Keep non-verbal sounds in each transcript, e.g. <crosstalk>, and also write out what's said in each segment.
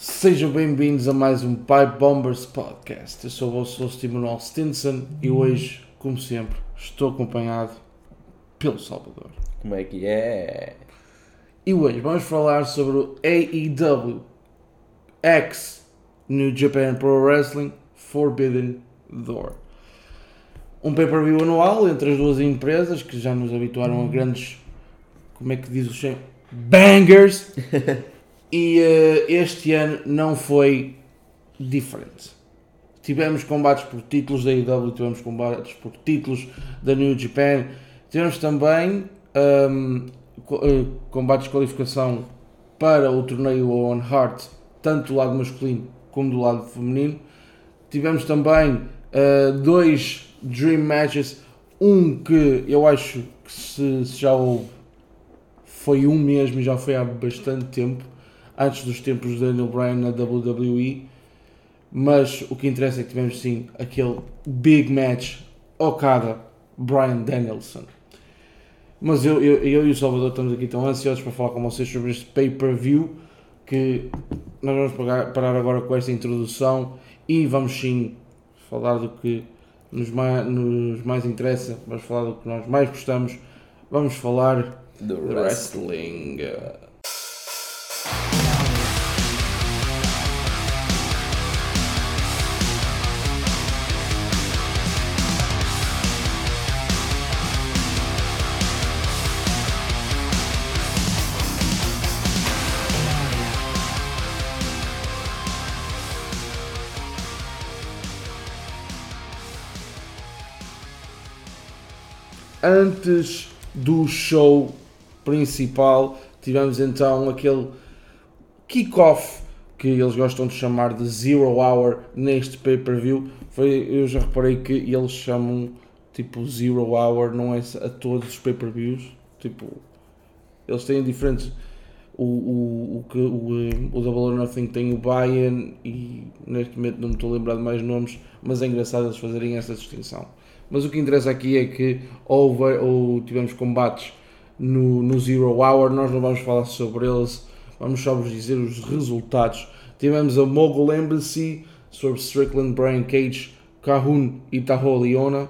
Sejam bem-vindos a mais um Pipe Bombers Podcast. Eu sou o vosso host Emanuel Stinson e hoje, como sempre, estou acompanhado pelo Salvador. Como é que é? E hoje vamos falar sobre o AEW X New Japan Pro Wrestling Forbidden Door. Um pay-per-view anual entre as duas empresas que já nos habituaram a grandes, como é que diz o chefe? Bangers! <laughs> E eh, este ano não foi diferente. Tivemos combates por títulos da IW, tivemos combates por títulos da New Japan, tivemos também ahm, co- eh, combates de qualificação para o torneio Owen Hart, tanto do lado masculino como do lado feminino. Tivemos também eh, dois Dream Matches, um que eu acho que se, se já houve foi um mesmo e já foi há bastante tempo, antes dos tempos de Daniel Bryan na WWE. Mas o que interessa é que tivemos sim aquele big match Okada Bryan Danielson. Mas eu, eu, eu e o Salvador estamos aqui tão ansiosos para falar com vocês sobre este pay-per-view que nós vamos pagar- parar agora com esta introdução e vamos sim falar do que nos mais, nos mais interessa, vamos falar do que nós mais gostamos, vamos falar Do de wrestling. Antes do show principal, tivemos então aquele kick-off que eles gostam de chamar de Zero Hour neste pay-per-view. Foi, eu já reparei que eles chamam tipo Zero Hour, não é a todos os pay-per-views. Tipo, eles têm diferentes. O, o, o, que, o, eh, o Double or Nothing tem o Bayern e neste momento não me estou a lembrar de mais nomes, mas é engraçado eles fazerem essa distinção. Mas o que interessa aqui é que houve, ou tivemos combates no, no Zero Hour, nós não vamos falar sobre eles, vamos só vos dizer os resultados. Tivemos a Mogul Embassy sobre Strickland, Brian Cage, Kahun e Taho Leona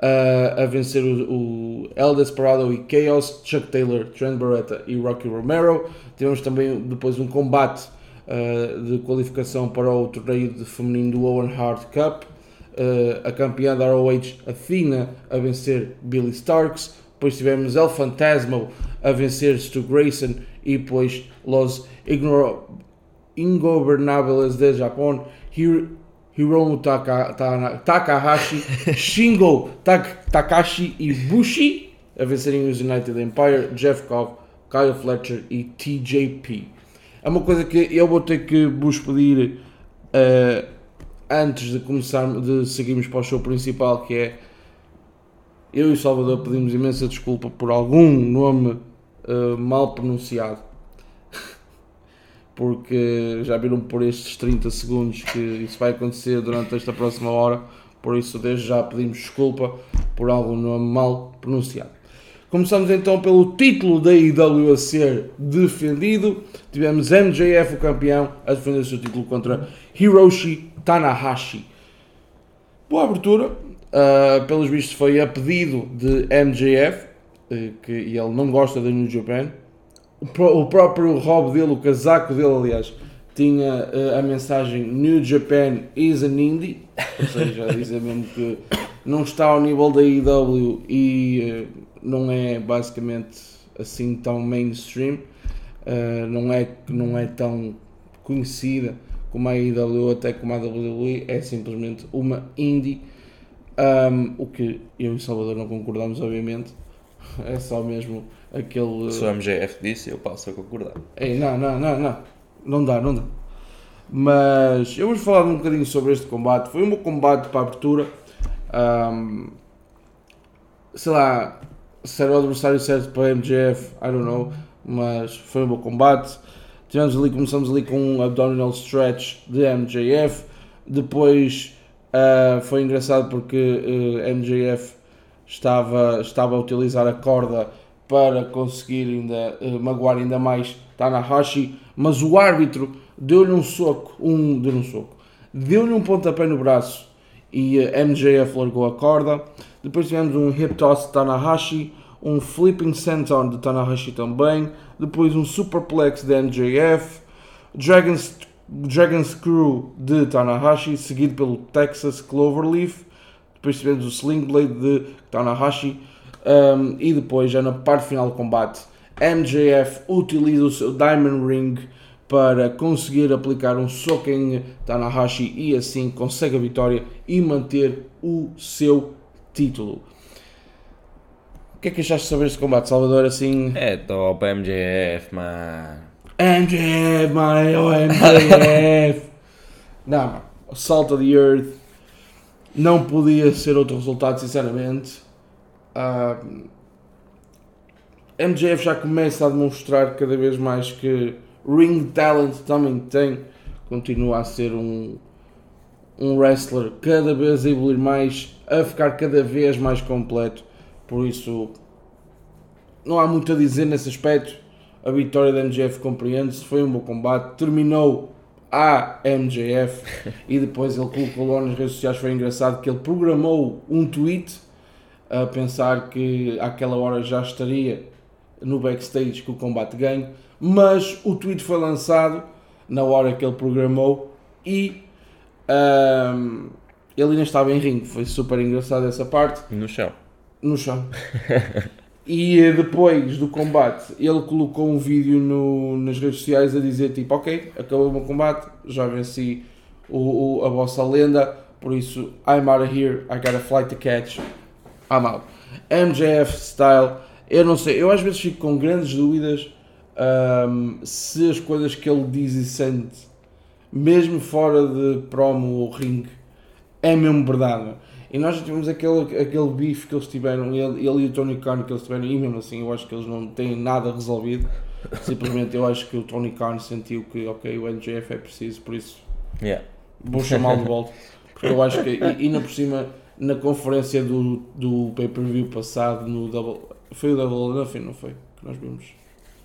a, a vencer o, o El Desperado e Chaos, Chuck Taylor, Trent Barretta e Rocky Romero. Tivemos também depois um combate uh, de qualificação para o torneio de feminino do Owen Hart Cup. Uh, a campeã da ROH Athena a vencer Billy Starks. Depois tivemos El Fantasma a vencer Stu Grayson e depois Los Ingobernables de Japão, Hir Hiromu Taka, Tana- Takahashi, <laughs> Shingo Tak- Takashi e Bushi a vencerem os United Empire, Jeff Cobb, Kyle Fletcher e TJP. É uma coisa que eu vou ter que vos pedir eh, antes de começar, de seguirmos para o show principal, que é eu e Salvador pedimos imensa desculpa por algum nome eh, mal pronunciado. Porque já viram por estes 30 segundos que isso vai acontecer durante esta próxima hora, por isso desde já pedimos desculpa por algum nome mal pronunciado. Começamos então pelo título da IW a ser defendido. Tivemos MJF, o campeão, a defender o seu título contra Hiroshi Tanahashi. Boa abertura, ah, pelos vistos foi a pedido de MJF, eh, que ele não gosta da New Japan. O, pró- o próprio Rob dele, o casaco dele, aliás, tinha eh, a mensagem New Japan is an indie, ou seja, <laughs> dizer mesmo que não está ao nível da IW e eh, não é basicamente assim tão mainstream, não, é, não é tão conhecida como a IW até como a WWE, é simplesmente uma indie, Um, o que eu e o Salvador não concordamos, obviamente, <laughs> é só mesmo aquele. Se o MGF disse, eu passo a concordar. Ei, não, não, não, não. Não dá, não dá. Mas eu vou falar um bocadinho sobre este combate. Foi um bom combate para a abertura. Ahm, sei lá, se era o adversário certo para a MJF, I don't know. Mas foi um bom combate. Tivemos ali, começamos ali com um abdominal stretch de MJF. Depois ah, foi engraçado porque eh, MJF estava, estava a utilizar a corda para conseguir ainda uh, magoar ainda mais Tanahashi, mas o árbitro deu-lhe um soco, um, deu um soco, deu-lhe um pontapé no braço e uh, MJF largou a corda. Depois tivemos um hip toss de Tanahashi, um flipping senton de Tanahashi também, depois um superplex de MJF, Dragon's, Dragon's Screw de Tanahashi, seguido pelo Texas Cloverleaf, depois tivemos o Sling Blade de Tanahashi, um, e depois, já na parte final do combate, MJF utiliza o seu Diamond Ring para conseguir aplicar um soco em Tanahashi e assim consegue a vitória e manter o seu título. O que é que achaste sobre este combate, Salvador? Assim... É top MJF, mano. MJF, mano, MJF. <laughs> não, mano. Salt of the Earth. Não podia ser outro resultado, sinceramente. Uh, MJF já começa a demonstrar cada vez mais que Ring Talent também tem. Continua a ser um, um wrestler cada vez a evoluir mais, a ficar cada vez mais completo. Por isso, não há muito a dizer nesse aspecto. A vitória da MJF compreende-se, foi um bom combate, terminou a MJF <laughs> e depois ele colocou lá nas redes sociais. Foi engraçado que ele programou um tweet a pensar que àquela hora já estaria no backstage com o combate ganho, mas o tweet foi lançado na hora que ele programou e um, ele ainda estava em ringue. Foi super engraçado essa parte. No chão. No chão. <laughs> e eh, depois do combate, ele colocou um vídeo no, nas redes sociais a dizer tipo, ok, acabou o meu combate, já venci o, o, a vossa lenda, por isso I'm out of here, I got a flight to catch, I'm out. MJF style, eu não sei, eu às vezes fico com grandes dúvidas um, se as coisas que ele diz e sente, mesmo fora de promo ou ring, é mesmo verdade. E nós já tivemos aquele, aquele bife que eles tiveram, ele, ele e o Tony Khan que eles tiveram, e mesmo assim eu acho que eles não têm nada resolvido. Simplesmente eu acho que o Tony Khan sentiu que, ok, o NGF é preciso, por isso Yeah. vou chamá-lo de volta. Porque eu acho que, e, e ainda por cima, na conferência do, do pay-per-view passado, no Double, foi o Double Nothing, não foi? Que nós vimos.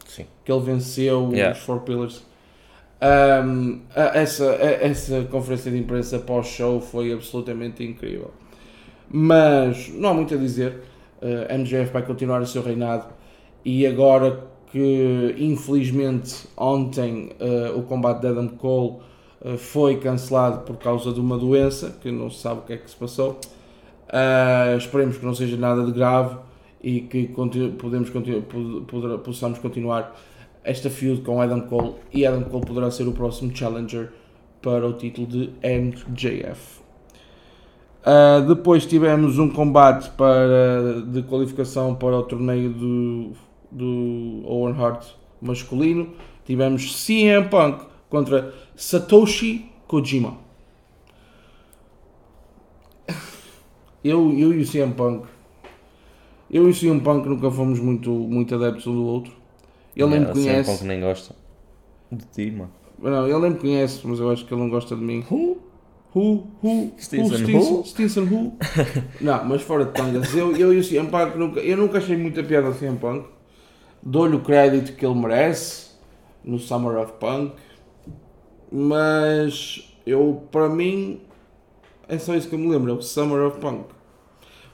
Sim. Que ele venceu Yeah. os Four Pillars. Um, essa, essa conferência de imprensa pós-show foi absolutamente incrível. Mas não há muito a dizer. Uh, MJF vai continuar o seu reinado e agora que infelizmente ontem uh, o combate de Adam Cole uh, foi cancelado por causa de uma doença que não se sabe o que é que se passou. Esperemos que não seja nada de grave e que continu podemos continu pod- possamos continuar esta feud com Adam Cole e Adam Cole poderá ser o próximo challenger para o título de MJF. Uh, depois tivemos um combate para, de qualificação para o torneio do, do Owen Hart masculino. Tivemos CM Punk contra Satoshi Kojima. Eu, eu e o CM Punk. Eu e o CM Punk nunca fomos muito, muito adeptos um do outro. Ele nem me conhece. com que nem gosta de ti, mano. Não, ele nem me conhece, mas eu acho que ele não gosta de mim. Who? Who? Who? Stinson who? Stinson, who? Stinson <laughs> who? não, mas fora de tangas, eu, eu e o CM Punk nunca, eu nunca achei muita piada ao CM Punk. Dou-lhe o crédito que ele merece no Summer of Punk, mas eu, para mim, é só isso que eu me lembro, é o Summer of Punk.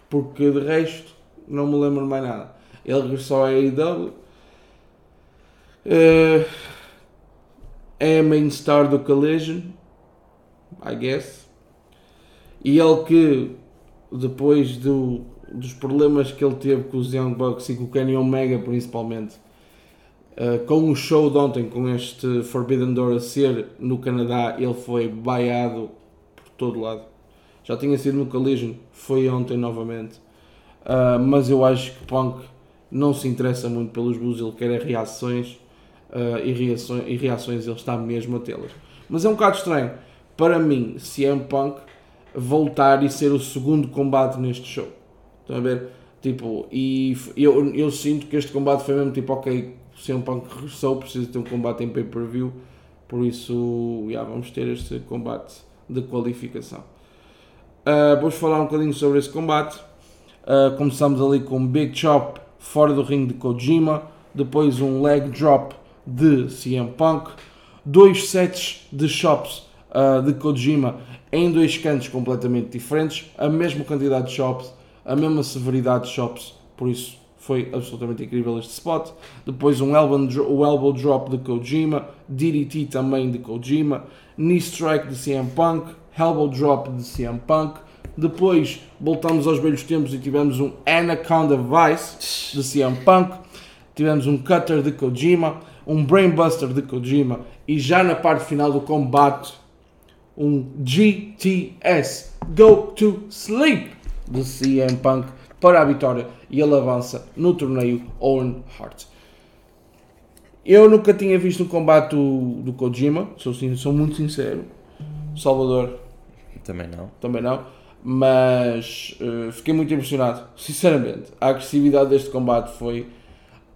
Porque de resto, não me lembro mais nada. Ele regressou à AEW. Eh, é a main star do Collision, I guess. E ele que, depois do, dos problemas que ele teve com os Young Bucks e com o Kenny Omega principalmente, eh, com o show de ontem, com este Forbidden Door a ser no Canadá, ele foi baiado por todo lado. Já tinha sido no Collision, foi ontem novamente. Ah, mas eu acho que Punk não se interessa muito pelos blues, ele quer é reações ah, e, reações e reações ele está mesmo a tê-las. Mas é um bocado estranho para mim, CM Punk voltar e ser o segundo combate neste show. Estão a ver? Tipo, e eu, eu sinto que este combate foi mesmo tipo, ok, CM Punk regressou, precisa ter um combate em pay-per-view, por isso, já, vamos ter este combate de qualificação. Ah, vamos falar um bocadinho sobre esse combate. Uh, começamos ali com Big Chop fora do ringue de Kojima, depois um leg drop de CM Punk, dois sets de chops uh, de Kojima em dois cantos completamente diferentes, a mesma quantidade de chops, a mesma severidade de chops, por isso foi absolutamente incrível este spot. Depois um elbow, o elbow drop de Kojima, DDT também de Kojima, knee strike de CM Punk, elbow drop de CM Punk. Depois voltamos aos velhos tempos e tivemos um Anaconda Vice de CM Punk. Tivemos um cutter de Kojima, um brainbuster de Kojima e já na parte final do combate um GTS Go to Sleep de CM Punk para a vitória e ele avança no torneio Owen Hart. Eu nunca tinha visto um combate do, do Kojima, sou, sou muito sincero. Salvador Também não. também não, mas uh, fiquei muito impressionado. Sinceramente, a agressividade deste combate foi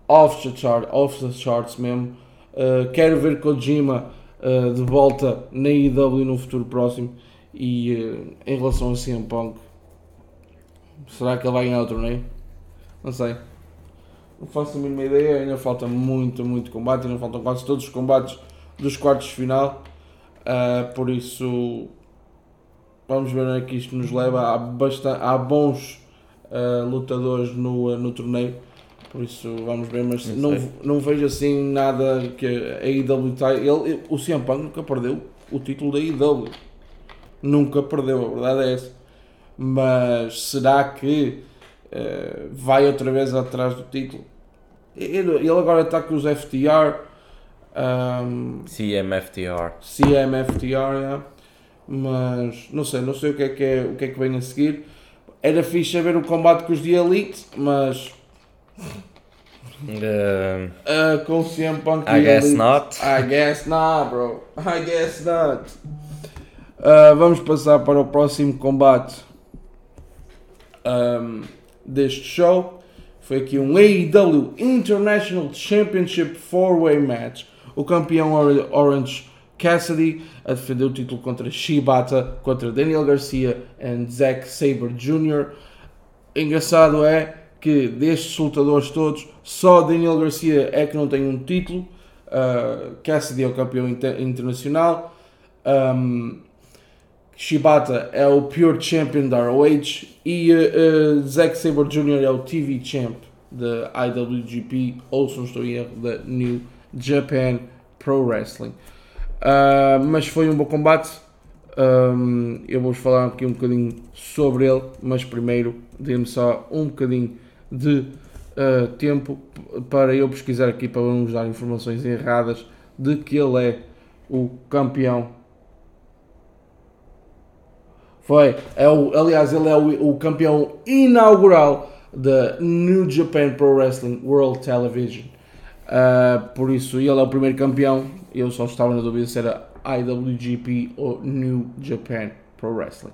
off the, chart, off the charts mesmo. Uh, quero ver Kojima uh, de volta na IW no futuro próximo. E em relação a CM Punk, será que ele vai ganhar o torneio? Não sei. Não faço a mínima ideia, ainda falta muito, muito combate, ainda faltam quase todos os combates dos quartos de final. Uh, por isso, vamos ver onde é que isto nos leva. Há, bastante, há bons uh, lutadores no, no torneio, por isso vamos ver. Mas não, não vejo assim nada que a IW está. Ele, o CM Punk nunca perdeu o título da IW, nunca perdeu, a verdade é essa. Mas será que uh, vai outra vez atrás do título? Ele, ele agora está com os FTR. Um, CMFTR. CMFTR, yeah. mas não sei, não sei o que é que, é, o que, é que vem a seguir. Era fixe ver o combate com os The Elite, mas Uh, uh, com o CM Punk I guess Elite, not. I guess not, bro. I guess not. Uh, vamos passar para o próximo combate um, deste show. Foi aqui um AEW International Championship 4-Way Match. O campeão Or- Orange Cassidy a defender o título contra Shibata, contra Daniel Garcia e Zack Sabre Jr. Engraçado é que destes lutadores todos, só Daniel Garcia é que não tem um título. Uh, Cassidy é o campeão inter- internacional. Um, Shibata é o Pure Champion da ROH e uh, uh, Zack Sabre Jr. é o TV Champ da IWGP, ou se não estou em erro, da New Japan Pro Wrestling. Uh, mas foi um bom combate. Um, eu vou-vos falar aqui um bocadinho sobre ele, mas primeiro dê-me só um bocadinho de uh, tempo para eu pesquisar aqui para não dar informações erradas de que ele é o campeão foi, é o, aliás, ele é o, o campeão inaugural da New Japan Pro Wrestling World Television. Uh, por isso, ele é o primeiro campeão. Eu só estava na dúvida se era IWGP ou New Japan Pro Wrestling.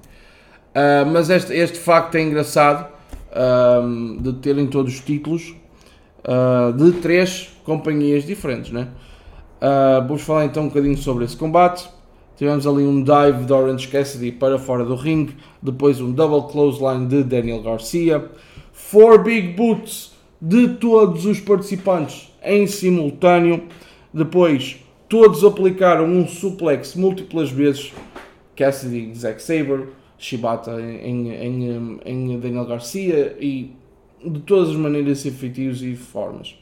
Uh, mas este, este facto é engraçado um, de terem todos os títulos uh, de três companhias diferentes, né? Uh, vamos falar então um bocadinho sobre esse combate. Tivemos ali um dive de Orange Cassidy para fora do ringue, depois um double clothesline de Daniel Garcia, four big boots de todos os participantes em simultâneo, depois todos aplicaram um suplex múltiplas vezes, Cassidy, Zack Sabre, Shibata em, em, em Daniel Garcia e de todas as maneiras efetivas e formas.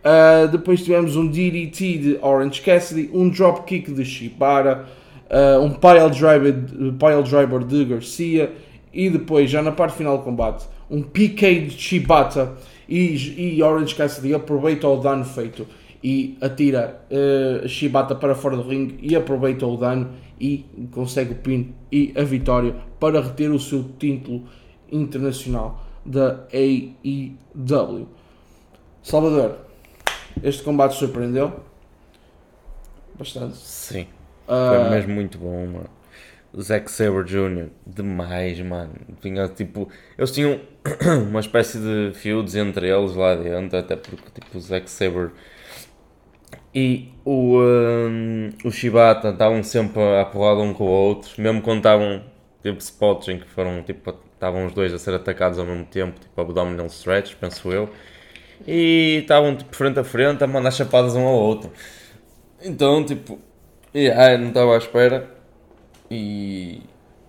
Uh, depois tivemos um DDT de Orange Cassidy, um dropkick de Shibata, uh, um pile driver, pile driver de Garcia e depois, já na parte final do combate, um PK de Shibata e, e Orange Cassidy aproveita o dano feito e atira uh, Shibata para fora do ringue e aproveita o dano e consegue o pin e a vitória para reter o seu título internacional da AEW. Salvador, este combate surpreendeu bastante. Sim. Ah, Foi mesmo muito bom, mano. Zack Sabre Jr., demais, mano. Tinha, tipo, eles tinham <clears throat> uma espécie de feuds entre eles lá dentro, até porque tipo, o Zack Sabre e o, hum, o Shibata estavam sempre a porrada um com o outro, mesmo quando estavam tipo spots em que foram tipo estavam os dois a ser atacados ao mesmo tempo, tipo abdominal stretch, penso eu. e estavam tipo frente a frente a mandar chapadas um ao outro. Então, tipo, yeah, não estava à espera e.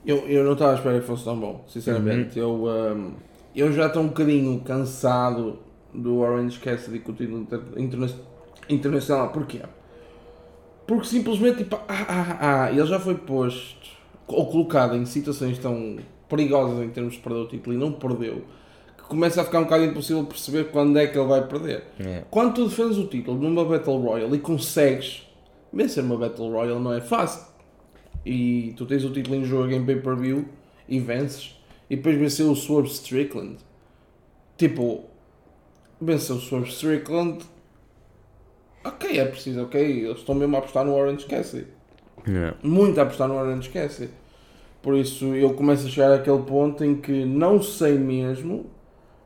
Eu, eu não estava à espera que fosse tão bom, sinceramente. Eu, um, eu já estou um bocadinho cansado do Orange Cassidy com o título inter, internacional. Porquê? Porque simplesmente, tipo, ah, ah, ah, ele já foi posto ou colocado em situações tão perigosas em termos de perder o título e não perdeu, que começa a ficar um bocado impossível perceber quando é que ele vai perder. Yeah. Quando tu defendes o título numa Battle Royale e consegues vencer uma Battle Royale não é fácil. E tu tens o título em jogo em pay-per-view e vences. E depois vencer o Swerve Strickland. Tipo, vencer o Swerve Strickland. Ok, é preciso, ok. Eles estão mesmo a apostar no Orange Cassidy. Yeah. Muito a apostar no Orange Cassidy. Por isso eu começo a chegar àquele ponto em que não sei mesmo,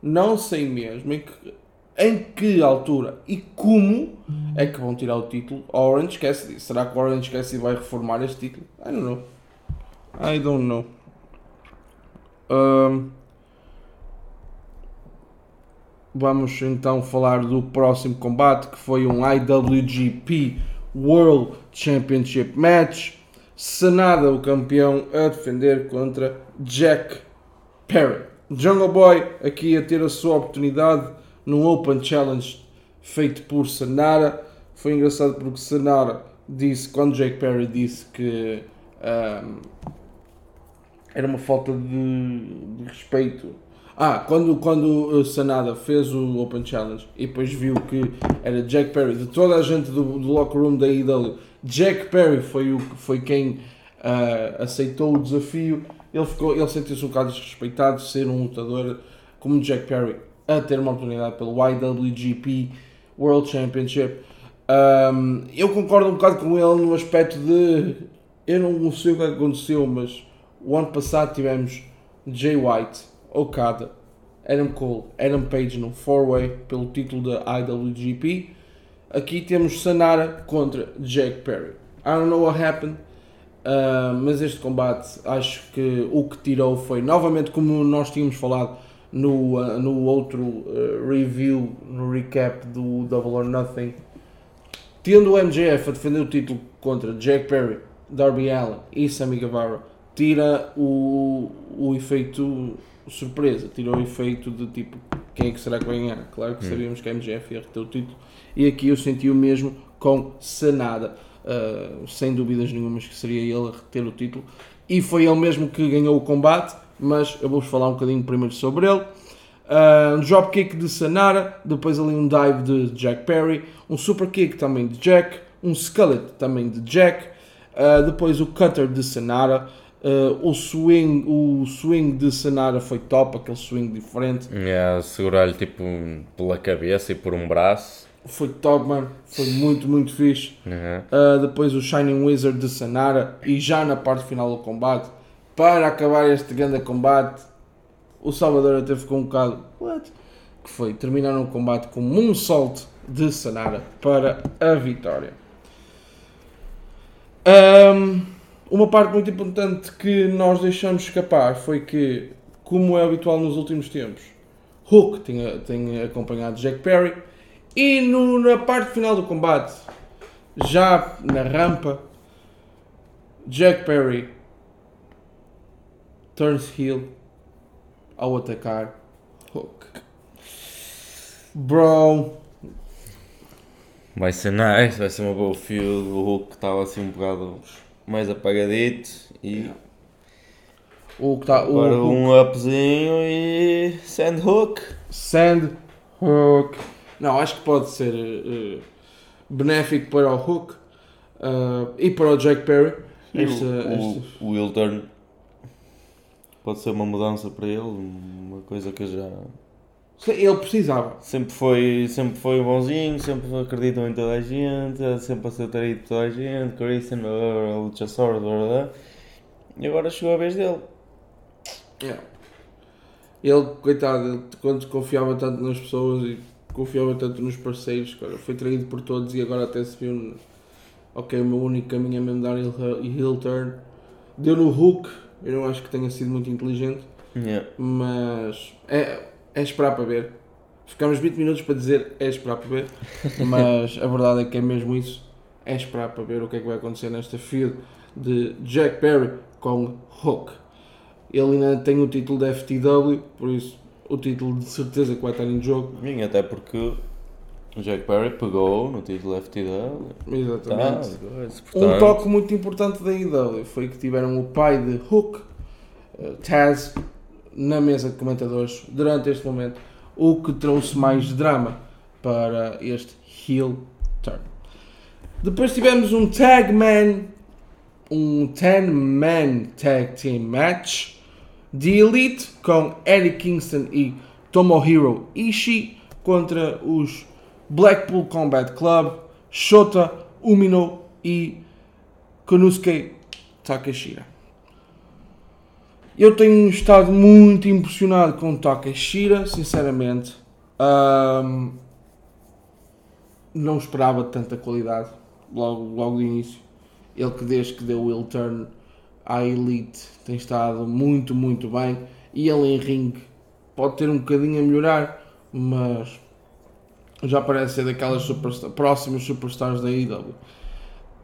não sei mesmo em que, em que altura e como é que vão tirar o título ao Orange Cassidy. Será que o Orange Cassidy vai reformar este título? I don't know. I don't know. Um, vamos então falar do próximo combate que foi um IWGP World Championship Match. Sanada, o campeão, a defender contra Jack Perry. Jungle Boy aqui a ter a sua oportunidade num Open Challenge feito por Sanara. Foi engraçado porque Sanara disse, quando Jack Perry disse que ahm, era uma falta de, de respeito. Ah, quando, quando uh, Sanada fez o Open Challenge e depois viu que era Jack Perry, de toda a gente do, do locker room da IW, Jack Perry foi, o, foi quem ah, aceitou o desafio. Ele, ficou, ele sentiu-se um bocado desrespeitado de ser um lutador como Jack Perry a ter uma oportunidade pelo IWGP World Championship. Um, eu concordo um bocado com ele no aspecto de eu não sei o que aconteceu, mas o ano passado tivemos Jay White, Okada, Adam Cole, Adam Page no 4-way pelo título da IWGP. Aqui temos Sanara contra Jack Perry. I don't know what happened, uh, mas este combate acho que o que tirou foi novamente como nós tínhamos falado no, uh, no outro uh, review, no recap do Double or Nothing, tendo o MJF a defender o título contra Jack Perry, Darby Allin e Sammy Guevara, tira o, o efeito surpresa, tira o efeito de tipo quem é que será que vai ganhar. Claro que sabíamos que a MJF ia reter o título e aqui eu senti o mesmo com Sanada, uh, sem dúvidas nenhumas que seria ele a reter o título e foi ele mesmo que ganhou o combate. Mas eu vou-vos falar um bocadinho primeiro sobre ele. Uh, um dropkick de Sanara, depois ali um dive de Jack Perry, um super kick também de Jack, um skillet também de Jack, uh, depois o cutter de Sanara, uh, o, swing, o swing de Sanara foi top, aquele swing diferente, Yeah, segurar-lhe tipo pela cabeça e por um braço. foi top, mano, foi muito, muito fixe. Uhum. Uh, depois o Shining Wizard de Sanara e já na parte final do combate, para acabar este grande combate, o Salvador até ficou um bocado what? que foi terminaram o combate com um moonsault de Sanara para a vitória. Um, uma parte muito importante que nós deixamos escapar foi que, como é habitual nos últimos tempos, Hook tem, tem acompanhado Jack Perry e no- na parte final do combate, já na rampa, Jack Perry turns heel ao atacar Hook. Bro, Vai ser nice, vai ser uma boa field. O Hulk estava assim um bocado mais apagadito e o que tá, o agora Hook um upzinho e send hook. Sand Hook. Não, acho que pode ser eh, benéfico para o Hook eh, e para o Jack Perry. E Esta- o, esta- o, o Will Turn pode ser uma mudança para ele, uma coisa que eu já Ele precisava. sempre foi, sempre foi bonzinho, sempre acreditou em toda a gente, sempre aceitou de toda a gente, Christian, Luchasaurus, blá. e agora chegou a vez dele. Yeah. Ele, coitado, ele, quando confiava tanto nas pessoas e confiava tanto nos parceiros, cara, foi traído por todos e agora até se viu. Ok, o meu único caminho é mesmo dar heel turn. Deu no hook, eu não acho que tenha sido muito inteligente, Yeah. mas é, é esperar para ver. Ficamos 20 minutos para dizer é esperar para ver, mas a verdade é que é mesmo isso. É esperar para ver o que é que vai acontecer nesta feud de Jack Perry com Hook. Ele ainda tem o título da FTW, por isso o título de certeza que vai estar em jogo. Sim, até porque o Jack Perry pegou no título FTW. Exatamente. Tá, coisa, Um toque muito importante da IW foi que tiveram o pai de Hook, eh, Taz, na mesa de comentadores durante este momento, o que trouxe mais drama para este heel turn. Depois tivemos um tag man, um 10 man tag team match de Elite com Eddie Kingston e Tomohiro Ishii contra os Blackpool Combat Club, Shota Umino e Konosuke Takeshira. Eu tenho estado muito impressionado com Takeshira, sinceramente. Ahm, não esperava tanta qualidade logo, logo de início. Ele que desde que deu o turn à Elite tem estado muito, muito bem. E ele em ring pode ter um bocadinho a melhorar, mas já parece ser daquelas superstar, próximas superstars da IW.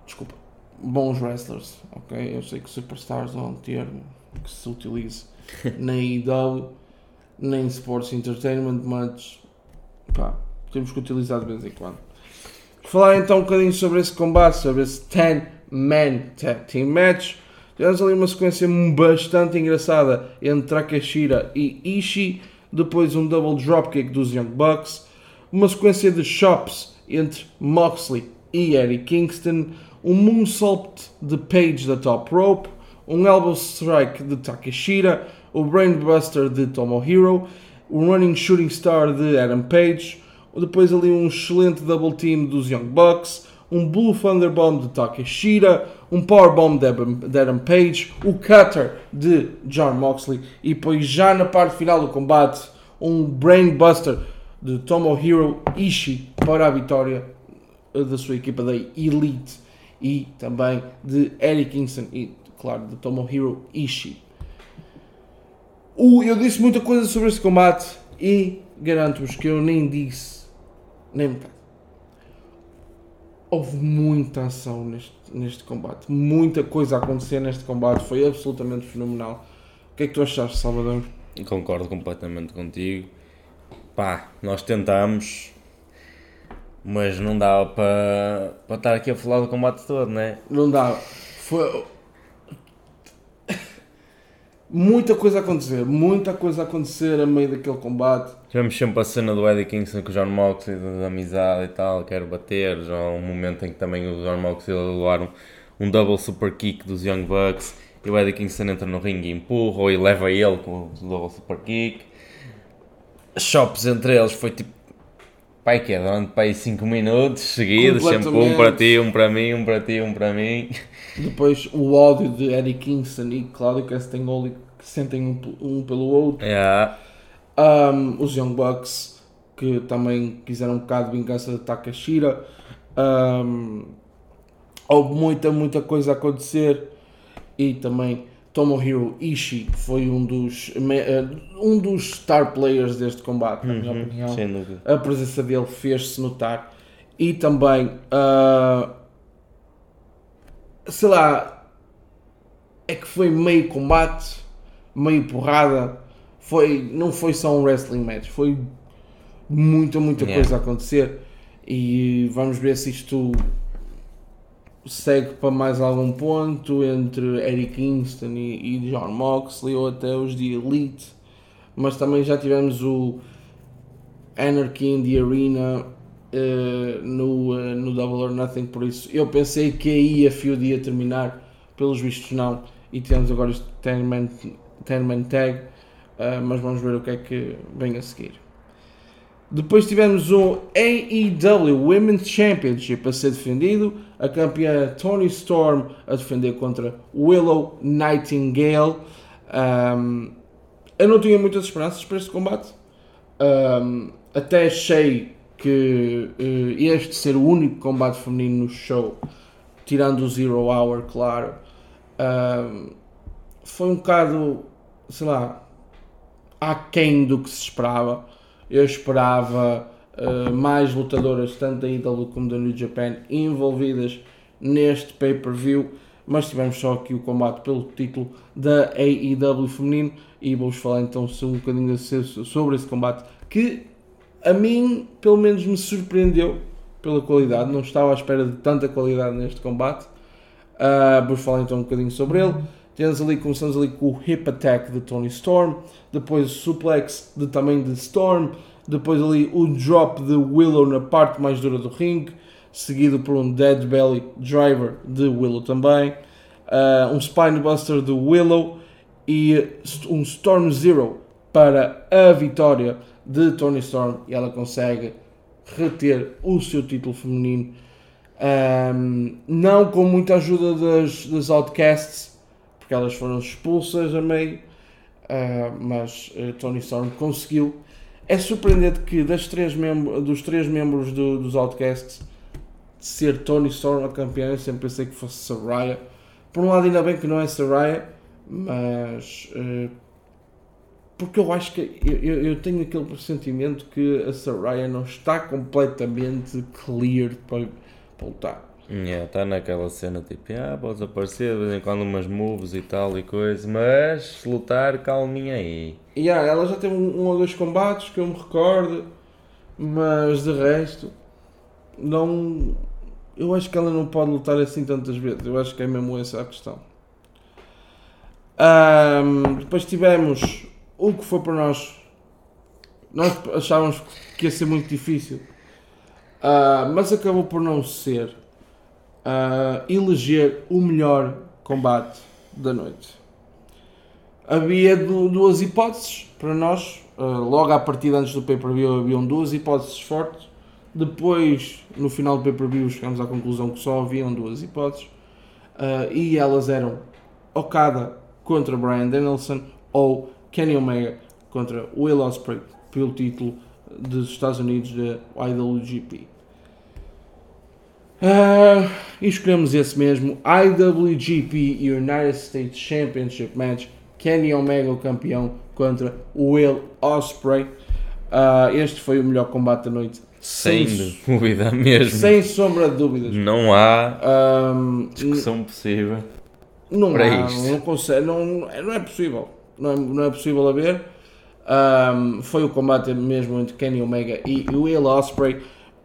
Desculpa, bons wrestlers, ok? Eu sei que superstars é um termo que se utiliza <laughs> na IW, nem Sports Entertainment, mas pá, temos que utilizar de vez em quando. Falar então um bocadinho sobre esse combate, sobre esse 10-man tag team match. Tivemos ali uma sequência bastante engraçada entre Takashira e Ishii, depois um double dropkick dos Young Bucks, uma sequência de chops entre Moxley e Eddie Kingston, um moonsault de Page da top rope, um elbow strike de Takeshita, o brainbuster de Tomohiro, o running shooting star de Adam Page, depois ali um excelente double team dos Young Bucks, um Blue Thunder Bomb de Takeshita, um Power Bomb de Adam, Page, o Cutter de John Moxley e depois já na parte final do combate um Brainbuster de Tomohiro Ishii para a vitória da sua equipa da Elite e também de Eddie Kingston e, claro, de Tomohiro Ishii. O, eu disse muita coisa sobre este combate e garanto-vos que eu nem disse nem metade. Houve muita ação neste, neste combate, muita coisa a acontecer neste combate, foi absolutamente fenomenal. O que é que tu achaste, Salvador? Concordo completamente contigo. Pá, nós tentamos, mas não dava para, para estar aqui a falar do combate todo, né? Não dá. Foi. Muita coisa a acontecer, muita coisa a acontecer a meio daquele combate. Tivemos sempre a cena do Eddie Kingston com o John Moxley, da amizade e tal, quero bater. Já há um momento em que também o John Moxley levar um, um double super kick dos Young Bucks e o Eddie Kingston entra no ringue e empurra ou e leva ele com o double super kick. Chops entre eles foi tipo. Pai, que é durante pai 5 minutos seguidos, sempre um para ti, um para mim, um para ti, um para mim. Depois o ódio de Eddie Kingston e Claudio Castagnoli que sentem um, um pelo outro. Yeah. Um, os Young Bucks que também quiseram um bocado de vingança de Takashira. Um, houve muita, muita coisa a acontecer e também Tomohiro Ishii foi um dos, eh, um dos star players deste combate, na minha opinião. Sem dúvida. A presença dele fez-se notar e também, ah, sei lá, é que foi meio combate, meio porrada, foi, não foi só um wrestling match, foi muita, muita Yeah. coisa a acontecer e vamos ver se isto segue para mais algum ponto entre Eddie Kingston e, e John Moxley ou até os de Elite, mas também já tivemos o Anarchy in the Arena eh, no, eh, no Double or Nothing, por isso eu pensei que aí a feud ia terminar, pelos vistos não, e temos agora este 10 man, 10 man tag, eh, mas vamos ver o que é que vem a seguir. Depois tivemos o AEW Women's Championship a ser defendido, a campeã Tony Storm a defender contra Willow Nightingale. Um, eu não tinha muitas esperanças para este combate. Um, até achei que eh, este ser o único combate feminino no show, tirando o Zero Hour, claro. Um, foi um bocado, sei lá, aquém do que se esperava. Eu esperava uh, mais lutadoras, tanto da IW como da New Japan, envolvidas neste pay-per-view, mas tivemos só aqui o combate pelo título da AEW feminino e vou-vos falar então um bocadinho sobre esse combate que a mim, pelo menos, me surpreendeu pela qualidade. Não estava à espera de tanta qualidade neste combate. Uh, vou falar então um bocadinho sobre ele. Temos ali, começamos ali com o Hip Attack de Tony Storm, depois o Suplex de, também de Storm, depois ali o Drop de Willow na parte mais dura do ringue, seguido por um Dead Belly Driver de Willow também, uh, um Spinebuster de Willow e um Storm Zero para a vitória de Tony Storm e ela consegue reter o seu título feminino. Um, não com muita ajuda das, das Outcasts, porque elas foram expulsas a meio, uh, mas uh, Tony Storm conseguiu. É surpreendente que das três dos três membros do, dos Outcasts, ser Tony Storm a campeã, eu sempre pensei que fosse Saraya. Por um lado, ainda bem que não é Saraya, mas uh, porque eu acho que eu, eu, tenho aquele pressentimento que a Saraya não está completamente clear para, para lutar. Yeah, está naquela cena tipo, ah, podes aparecer de vez em quando umas moves e tal e coisa, mas lutar calminha aí. Yeah, ela já teve um, um ou dois combates que eu me recordo, mas de resto, não. Eu acho que ela não pode lutar assim tantas vezes. Eu acho que é mesmo essa a questão. Um, depois tivemos o que foi para nós. Nós achávamos que ia ser muito difícil, uh, mas acabou por não ser. Uh, eleger o melhor combate da noite. Havia duas hipóteses para nós. Uh, logo à partida antes do pay-per-view haviam duas hipóteses fortes. Depois, no final do pay-per-view, chegamos à conclusão que só haviam duas hipóteses. Uh, e elas eram Okada contra Brian Danielson ou Kenny Omega contra Will Ospreay pelo título dos Estados Unidos da IWGP. Uh, ah, e escolhemos esse mesmo IWGP United States Championship Match Kenny Omega o campeão contra Will Ospreay uh, este foi o melhor combate da noite sem, sem dúvida mesmo sem sombra de dúvidas não há um, discussão possível não há, isto. não consegue não, não é possível não é, não é possível haver. Um, foi o combate mesmo entre Kenny Omega e Will Ospreay.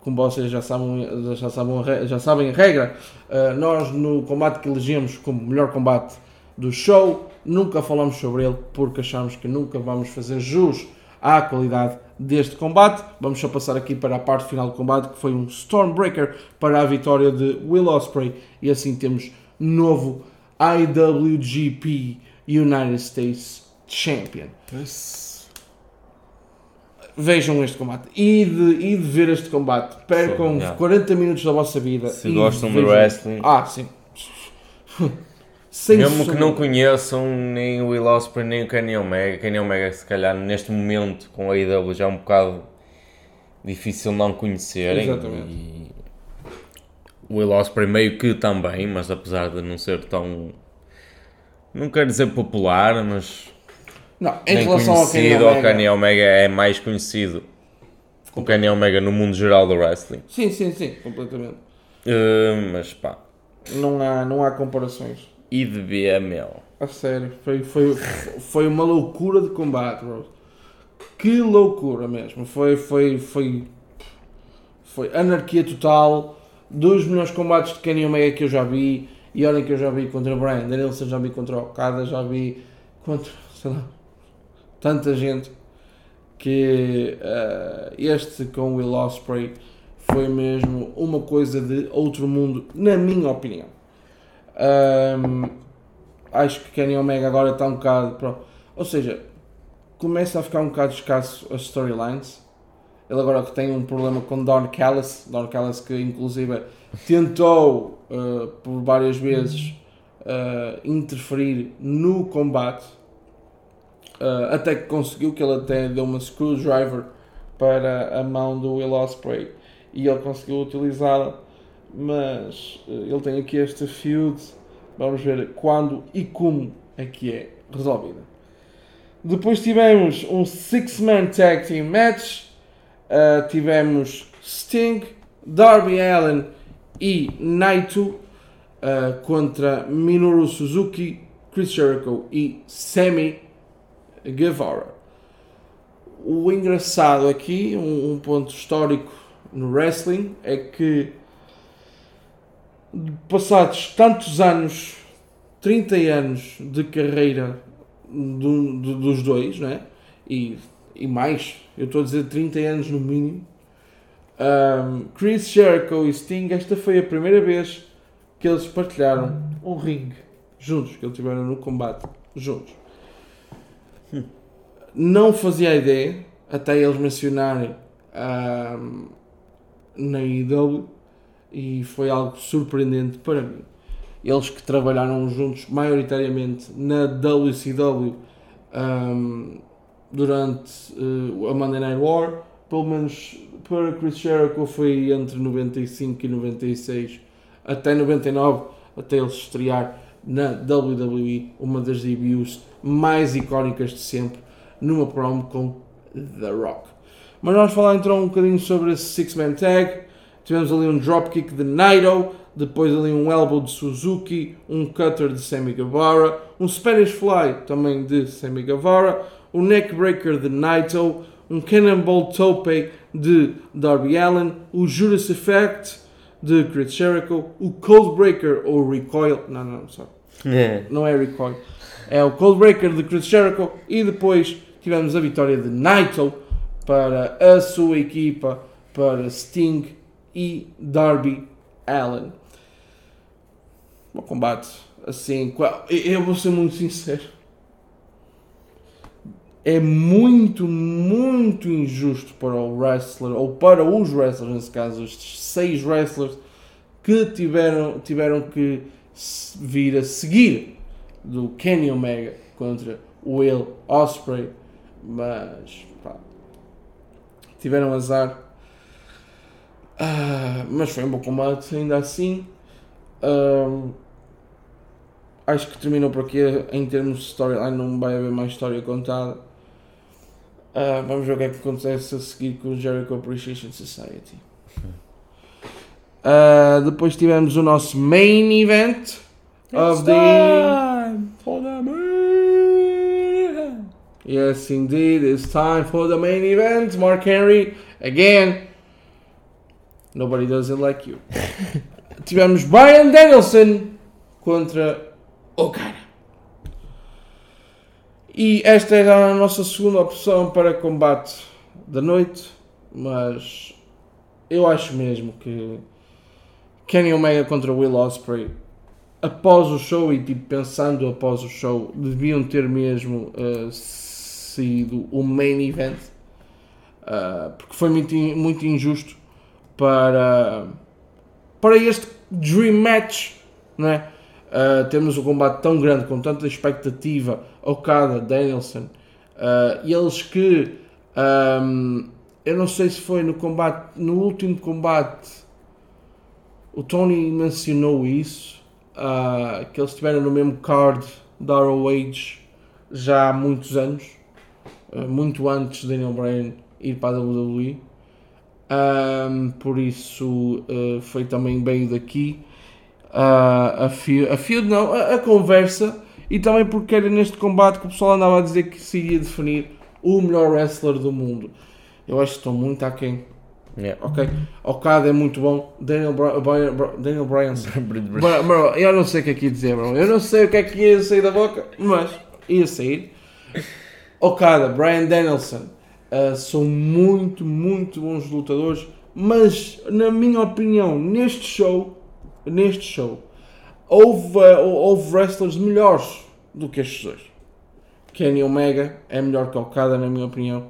Como vocês já sabem, já sabem, já sabem a regra, uh, nós no combate que elegemos como melhor combate do show, nunca falamos sobre ele porque achamos que nunca vamos fazer jus à qualidade deste combate. Vamos só passar aqui para a parte final do combate, que foi um Stormbreaker para a vitória de Will Ospreay e assim temos novo IWGP United States Champion. Vejam este combate. E de, e de ver este combate. Percam yeah. 40 minutos da vossa vida. Se gostam de wrestling. Ah, sim. Sem Mesmo que não conheçam nem o Will Ospreay nem o Kenny Omega. Kenny Omega, se calhar, neste momento, com a IW já é um bocado difícil não conhecerem. Exatamente. E o Will Ospreay meio que também, mas apesar de não ser tão... Não quero dizer popular, mas não, em relação conhecido, ao Kenny Omega... Omega é mais conhecido o Kenny Omega no mundo geral do wrestling. Sim, sim, sim, completamente. Uh, mas pá. Não há, não há comparações. E de BML. A sério, foi, foi, foi uma loucura de combate, bro. Que loucura mesmo. Foi, foi, foi, foi anarquia total. Dos melhores combates de Kenny Omega que eu já vi. E olhem que eu já vi contra o Brian Danielson, já vi contra o Okada, já vi contra, sei lá, tanta gente que uh, este com Will Ospreay foi mesmo uma coisa de outro mundo, na minha opinião. Um, acho que Kenny Omega agora está um bocado. Pronto. Ou seja, começa a ficar um bocado escasso as storylines. Ele agora que tem um problema com Don Callis, Don Callis que inclusive tentou uh, por várias vezes uh, interferir no combate Uh, até que conseguiu, que ele até deu uma screwdriver para a mão do Will Ospreay. E ele conseguiu utilizá-la, mas uh, ele tem aqui esta feud, vamos ver quando e como é que é resolvida. Depois tivemos um Six-Man Tag Team Match. Uh, tivemos Sting, Darby Allen e Naito contra Minoru Suzuki, Chris Jericho e Sammy Guevara. O engraçado aqui, um, ponto histórico no wrestling, é que passados tantos anos, 30 anos de carreira do, do, dos dois, né? e, e mais, eu estou a dizer 30 anos no mínimo, um, Chris Jericho e Sting, esta foi a primeira vez que eles partilharam um ringue juntos, que eles tiveram no combate juntos. Não fazia ideia, até eles mencionarem um, na IW, e foi algo surpreendente para mim. Eles que trabalharam juntos maioritariamente na WCW um, durante uh, a Monday Night War, pelo menos para Chris Jericho foi entre 95 e 96 até 99, até ele estrear na WWE, uma das debuts mais icónicas de sempre, numa promo com The Rock. Mas vamos falar então um bocadinho sobre esse Six-Man Tag. Tivemos ali um dropkick de Naito, depois ali um elbow de Suzuki, um cutter de Sammy Guevara, um Spanish Fly também de Sammy Guevara, um neckbreaker de Naito, um Cannonball Tope de Darby Allen, o Judas Effect de Chris Jericho, o Coldbreaker ou Recoil, não, não, sorry, é. não é Recoil, é o Coldbreaker de Chris Jericho e depois tivemos a vitória de Naito para a sua equipa, para Sting e Darby Allen. Um combate assim, eu vou ser muito sincero é muito, muito injusto para o wrestler, ou para os wrestlers, nesse caso, estes seis wrestlers que tiveram, tiveram que vir a seguir do Kenny Omega contra o Will Osprey, mas pá, tiveram azar. Ah, mas foi um bom combate, ainda assim. Acho que terminou por aqui em termos de storyline, não vai haver mais história contada. Uh, vamos ver o que é que acontece a seguir com o Jericho Appreciation Society. Uh, depois tivemos o nosso main event of the. For the main Yes, indeed, it's time for the main event. Mark Henry, again. Nobody does it like you. <laughs> tivemos Brian Danielson contra Okada. E esta era a nossa segunda opção para combate da noite, mas eu acho mesmo que Kenny Omega contra Will Ospreay após o show e tipo pensando após o show deviam ter mesmo uh, sido o main event uh, porque foi muito, muito injusto para para este dream match não é? Uh, temos um combate tão grande, com tanta expectativa, Okada, Danielson, uh, eles que um, eu não sei se foi no combate, no último combate, o Tony mencionou isso, uh, que eles estiveram no mesmo card da ROH já há muitos anos, muito antes de Daniel Bryan ir para a WWE. Um, por isso foi também bem daqui a, a, feud, a feud não, a, a, conversa e também porque era neste combate que o pessoal andava a dizer que se iria definir o melhor wrestler do mundo. Eu acho que estou muito aquém. Yeah. Ok? Okada é muito bom. Daniel, Bra Bra Daniel Bryan. <laughs> bro, eu não sei o que é que ia dizer, bro. Eu não sei o que é que ia sair da boca, mas ia sair. Okada, Brian Danielson uh, são muito, muito bons lutadores, mas na minha opinião, neste show neste show, houve, uh, houve wrestlers melhores do que estes dois. Kenny Omega é melhor que Okada, na minha opinião.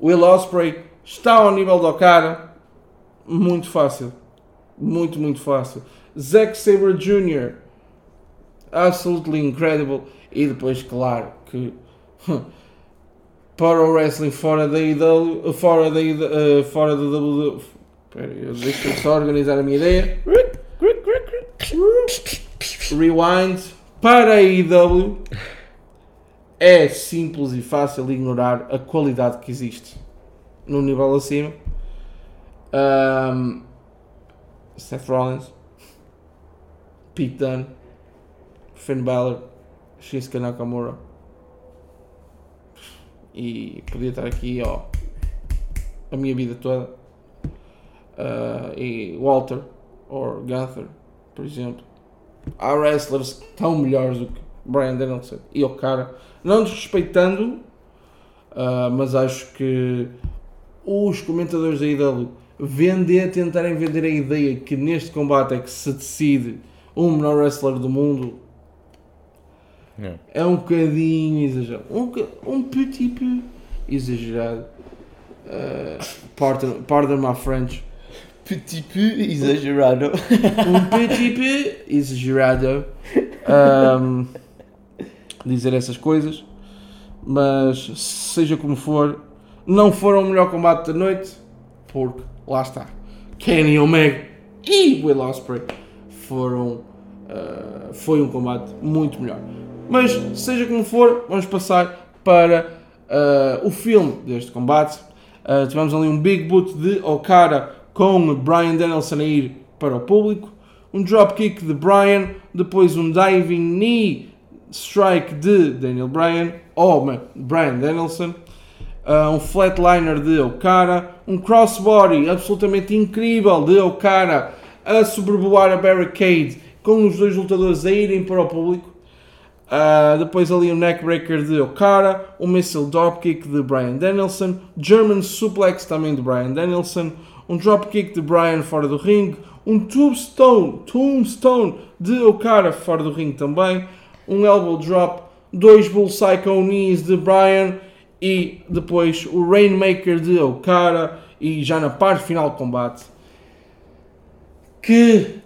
Will Ospreay está ao nível do Okada, muito fácil. Muito, muito fácil. Zack Sabre Jr., absolutely incredible. E depois, claro, que para o wrestling fora da IW, fora da, uh, fora da WWE. Espera, deixa-me só organizar a minha ideia. Rewind para a IW é simples e fácil ignorar a qualidade que existe num nível acima. Um, Seth Rollins, Pete Dunne, Finn Balor, Shinsuke Nakamura. E podia estar aqui, ó, a minha vida toda. Uh, e Walter ou Gunther, por exemplo. Há wrestlers tão melhores do que Brian Danielson e o cara, não desrespeitando, uh, mas acho que os comentadores da IW vender, tentarem vender a ideia que neste combate é que se decide o menor wrestler do mundo Yeah. é um bocadinho exagerado. Um, um petit peu exagerado. Uh, pardon, pardon my French. Petit peu exagerado. Um petit peu exagerado. Um, dizer essas coisas. Mas seja como for, não foram o melhor combate da noite. Porque lá está. Kenny Omega e Will Ospreay foram. uh, foi um combate muito melhor. Mas seja como for, vamos passar para uh, o filme deste combate. Uh, tivemos ali um big boot de Okada com Brian Danielson a ir para o público. Um dropkick de Brian, depois um diving knee strike de Daniel Bryan, ou oh, Brian Danielson, uh, um flatliner de Okada, um crossbody absolutamente incrível de Okada a sobrevoar a barricade com os dois lutadores a irem para o público. Uh, depois ali um neckbreaker de Okada, um missile dropkick de Brian Danielson, German suplex também de Brian Danielson, um dropkick de Brian fora do ringue, um tombstone, tombstone de Okada fora do ringue também, um elbow drop, dois bull psycho knees de Brian e depois o rainmaker de Okada e já na parte final do combate. Que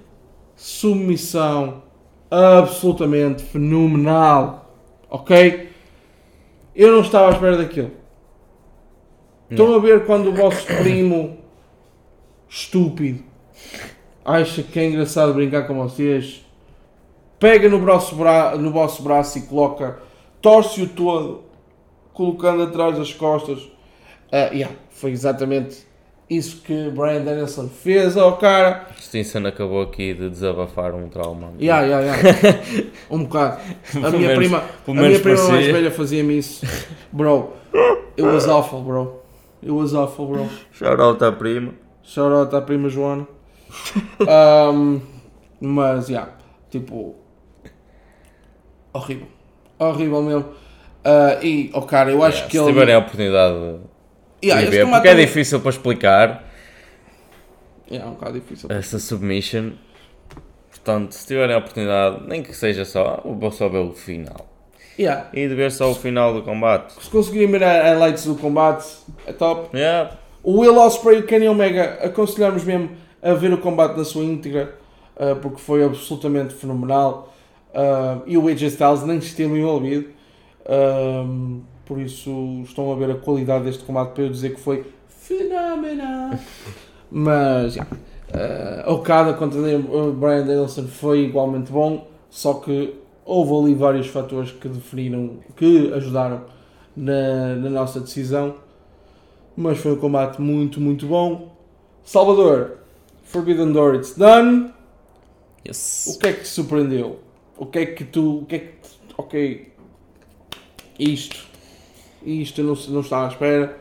submissão absolutamente fenomenal. Ok? Eu não estava à espera daquilo. Estão a ver quando o vosso <coughs> primo estúpido acha que é engraçado brincar com vocês, pega no, braço, bra no vosso braço e coloca, torce-o todo, colocando atrás das costas. Ah, yeah, foi exatamente isso que Brian Danielson fez ao cara. Stinson acabou aqui de desabafar um trauma. Yeah, yeah, yeah. <laughs> Um bocado. A minha menos- prima, a minha prima mais parecia. velha fazia-me isso. Bro, it was awful, bro. It was awful, bro. Shout out à prima. Shout out à prima Joana. <laughs> Um, mas, yeah, tipo, horrível. Horrível mesmo. Ah, e, oh cara, eu acho Yeah, que se ele. tiverem a oportunidade de Yeah, ver, porque é difícil para explicar Yeah, é um bocado difícil. essa submission. Portanto, se tiverem a oportunidade, nem que seja só, vou só ver o final. Yeah. E de ver só o final do combate. Se conseguirem ver a- highlights do combate, é top. Yeah. O Will Ospreay e o Kenny Omega aconselhamos mesmo a ver o combate na sua íntegra, ah, porque foi absolutamente fenomenal. Ah, e o AJ Styles nem esteve envolvido, Ahm, por isso estão a ver a qualidade deste combate para eu dizer que foi fenomenal. <laughs> Mas, já. Uh, Okada contra Dan- Brian Danielson foi igualmente bom, só que houve ali vários fatores que definiram, que ajudaram na, na nossa decisão. Mas foi um combate muito, muito bom. Salvador, Forbidden Door, it's done. Yes. O que é que te surpreendeu? O que é que tu. O que é que. Ok. Isto. Isto eu não, não estava à espera.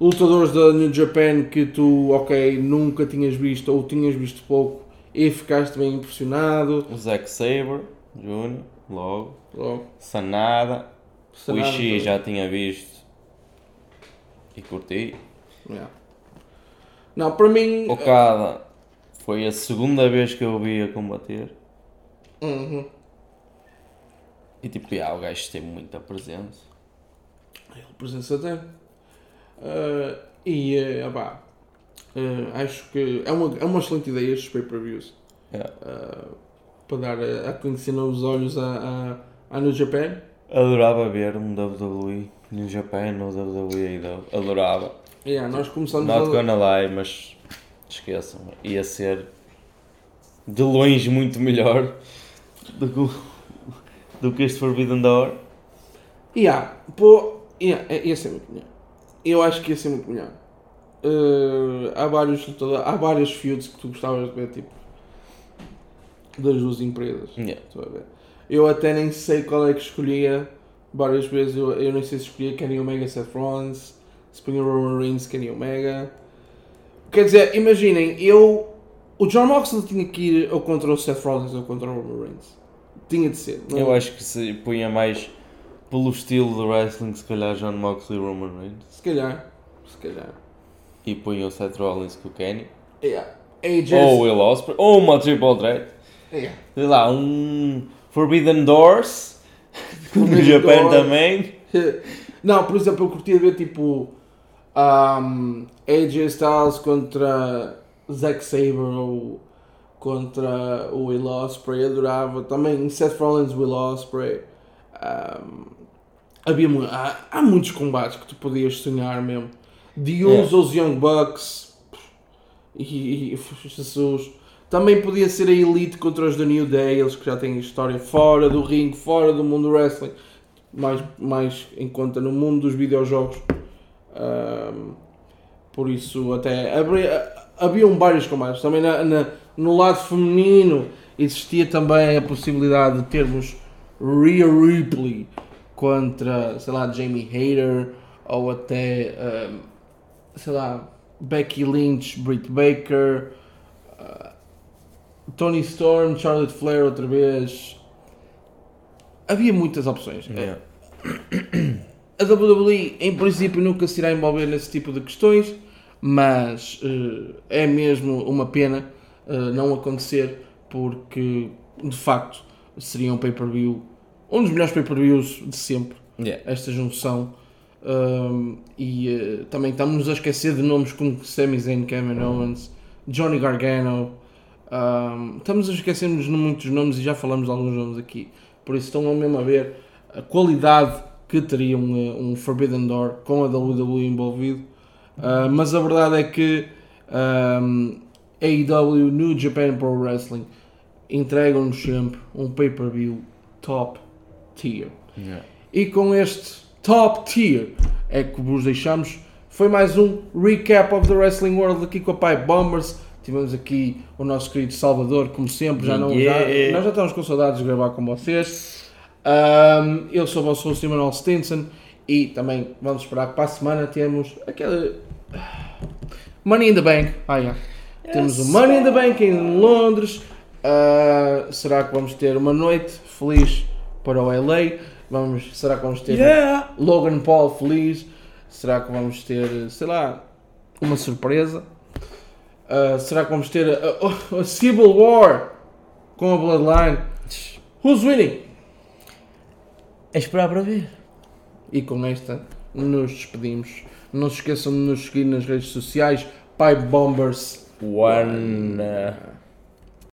Lutadores da New Japan que tu, ok, nunca tinhas visto ou tinhas visto pouco e ficaste bem impressionado. O Zack Sabre, Júnior, logo. Logo, Sanada. O Sanada Ishii também. já tinha visto. E curti. Yeah. Não, para mim. Okada foi a segunda vez que eu o vi a combater. Uhum. E tipo, ah, o gajo teve muita presença. Ele presença tem. Ah, e, uh, pá, ah, acho que é uma, é uma excelente ideia estes pay-per-views. Yeah. Ah, para dar a, a conhecer nos olhos a, a, a New Japan. Adorava ver um WWE no Japão ou WWE AEW. Adorava. Yeah, nós começamos Not a... gonna lie, mas esqueçam. Ia ser de longe muito melhor do que, do que este Forbidden Door. Yeah, pô, yeah, é- ia ser muito melhor. Eu acho que ia ser muito melhor. eh, há, vários, lutadores- há várias feuds que tu gostavas de ver, tipo, das duas empresas. Yeah. Estou a ver. Eu até nem sei qual é que escolhia. Várias vezes eu, eu nem sei se escolhia Kenny Omega, Seth Rollins, se punha Roman Reigns, Kenny Omega. Quer dizer, imaginem, eu. O John Moxley tinha que ir ou contra o Seth Rollins ou contra o Roman Reigns. Tinha de ser. não- Eu acho que se punha mais pelo estilo de wrestling, se calhar John Moxley e Roman Reigns. Se calhar. Se calhar. E punha o Seth Rollins com o Kenny. Yeah. AJ. Ou o Will Ospreay. Ou uma Triple Threat. Yeah. Sei lá, um Forbidden Doors. <laughs> No Forbidden Japão também. <laughs> Não, por exemplo, eu curtia ver tipo um, AJ Styles contra Zack Sabre ou contra o Will Ospreay, adorava também Seth Rollins, Will Ospreay. Um, havia há, há muitos combates que tu podias sonhar mesmo. De uns É. aos Young Bucks e, e Jesus. Também podia ser a Elite contra os da New Day, eles que já têm história fora do ringue, fora do mundo do wrestling mais, mais em conta no mundo dos videojogos. Ahm, por isso, até havia, haviam vários combates. Também na, na- no lado feminino existia também a possibilidade de termos Rhea Ripley contra, sei lá, Jamie Hayter ou até, ahm, sei lá, Becky Lynch, Britt Baker, ah, Tony Storm, Charlotte Flair outra vez. Havia muitas opções. Yeah. A WWE, em princípio, nunca se irá envolver nesse tipo de questões, mas eh, é mesmo uma pena eh, não acontecer, porque de facto seria um pay-per-view, um dos melhores pay-per-views de sempre, Yeah. esta junção. Um, e eh, também estamos a esquecer de nomes como Sami Zayn, Kevin Owens, Johnny Gargano. Um, estamos a esquecer-nos de muitos nomes e já falamos de alguns nomes aqui. Por isso estão mesmo a ver a qualidade que teria um, um Forbidden Door com a WWE envolvido. Uh, mas a verdade é que um, AEW, New Japan Pro Wrestling, entregam-nos sempre um pay-per-view top tier. Yeah. E com este top tier é que vos deixamos. Foi mais um recap of the Wrestling World aqui com a Pipe Bombers. Tivemos aqui o nosso querido Salvador, como sempre. Já não, Yeah. já- nós já estamos com saudades de gravar com vocês. Um, eu sou o vosso host Emanuel Stinson e também vamos esperar que para a semana temos aquele Money in the Bank. Ah, yeah. Temos o Money in the Bank em Londres. Uh, será que vamos ter uma noite feliz para o LA? Vamos, será que vamos ter Yeah. Logan Paul feliz? Será que vamos ter, sei lá, uma surpresa? Uh, será que vamos ter a, a- a Civil War com a Bloodline? Who's winning? É esperar para ver. E com esta nos despedimos. Não se esqueçam de nos seguir nas redes sociais. Pipe Bombers. One. uh,